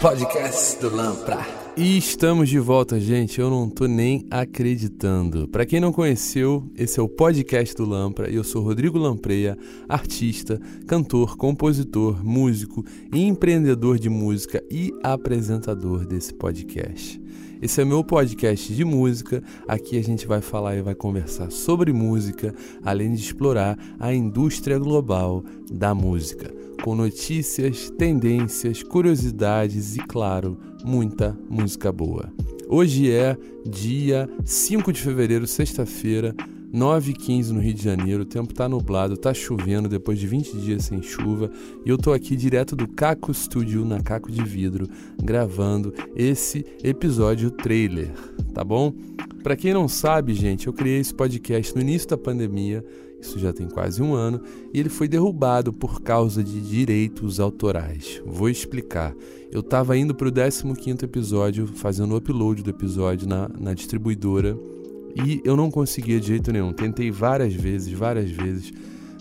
Podcast do Lampra. E estamos de volta, gente. Eu não tô nem acreditando. Para quem não conheceu, esse é o podcast do Lampra e eu sou Rodrigo Lampreia, artista, cantor, compositor, músico, empreendedor de música e apresentador desse podcast. Esse é meu podcast de música. Aqui a gente vai falar e vai conversar sobre música, além de explorar a indústria global da música, com notícias, tendências, curiosidades e, claro, muita música boa. Hoje é dia 5 de fevereiro, sexta-feira. 9 h 15 no Rio de Janeiro, o tempo tá nublado, tá chovendo depois de 20 dias sem chuva e eu tô aqui direto do Caco Studio na Caco de Vidro gravando esse episódio trailer, tá bom? Para quem não sabe, gente, eu criei esse podcast no início da pandemia, isso já tem quase um ano, e ele foi derrubado por causa de direitos autorais. Vou explicar. Eu estava indo para o 15 episódio, fazendo o upload do episódio na, na distribuidora e eu não conseguia de jeito nenhum. Tentei várias vezes, várias vezes.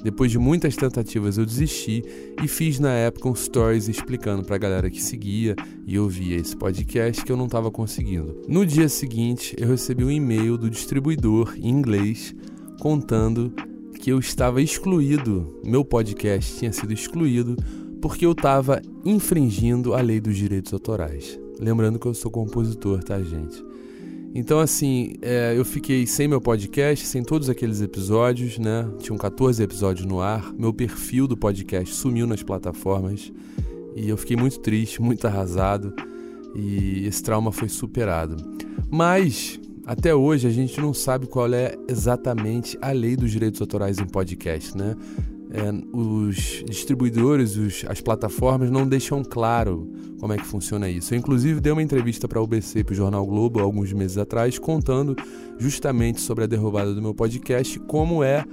Depois de muitas tentativas, eu desisti e fiz na época um stories explicando para a galera que seguia e ouvia esse podcast que eu não estava conseguindo. No dia seguinte, eu recebi um e-mail do distribuidor em inglês contando que eu estava excluído, meu podcast tinha sido excluído porque eu estava infringindo a lei dos direitos autorais. Lembrando que eu sou compositor, tá, gente? Então, assim, é, eu fiquei sem meu podcast, sem todos aqueles episódios, né? Tinham 14 episódios no ar. Meu perfil do podcast sumiu nas plataformas. E eu fiquei muito triste, muito arrasado. E esse trauma foi superado. Mas, até hoje, a gente não sabe qual é exatamente a lei dos direitos autorais em podcast, né? É, os distribuidores, os, as plataformas não deixam claro como é que funciona isso. Eu, inclusive, dei uma entrevista para a UBC e para o Jornal Globo alguns meses atrás, contando justamente sobre a derrubada do meu podcast, como é,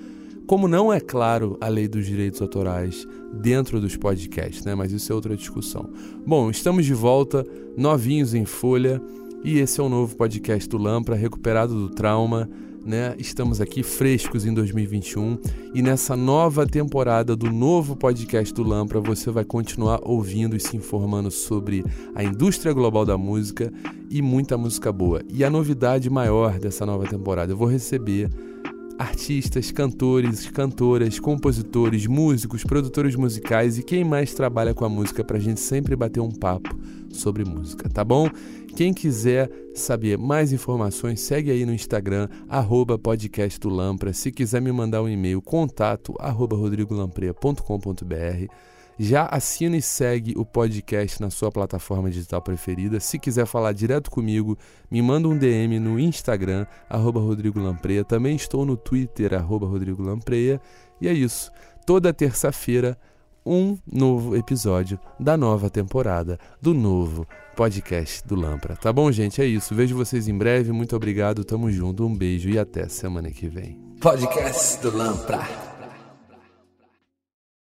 como não é claro a lei dos direitos autorais dentro dos podcasts, né? Mas isso é outra discussão. Bom, estamos de volta, novinhos em folha, e esse é o novo podcast do Lampra, recuperado do trauma né? Estamos aqui frescos em 2021 e nessa nova temporada do novo podcast do Lampra você vai continuar ouvindo e se informando sobre a indústria global da música e muita música boa. E a novidade maior dessa nova temporada, eu vou receber artistas, cantores, cantoras, compositores, músicos, produtores musicais e quem mais trabalha com a música para a gente sempre bater um papo sobre música, tá bom? Quem quiser saber mais informações, segue aí no Instagram, arroba podcast do Lampra. Se quiser me mandar um e-mail, contato arroba rodrigolamprea.com.br. Já assina e segue o podcast na sua plataforma digital preferida. Se quiser falar direto comigo, me manda um DM no Instagram, arroba Rodrigo Lampreia. Também estou no Twitter, arroba Rodrigo Lampreia. E é isso. Toda terça-feira, um novo episódio da nova temporada do novo podcast do Lampra. Tá bom, gente? É isso. Vejo vocês em breve. Muito obrigado. Tamo junto. Um beijo e até semana que vem. Podcast do Lampra.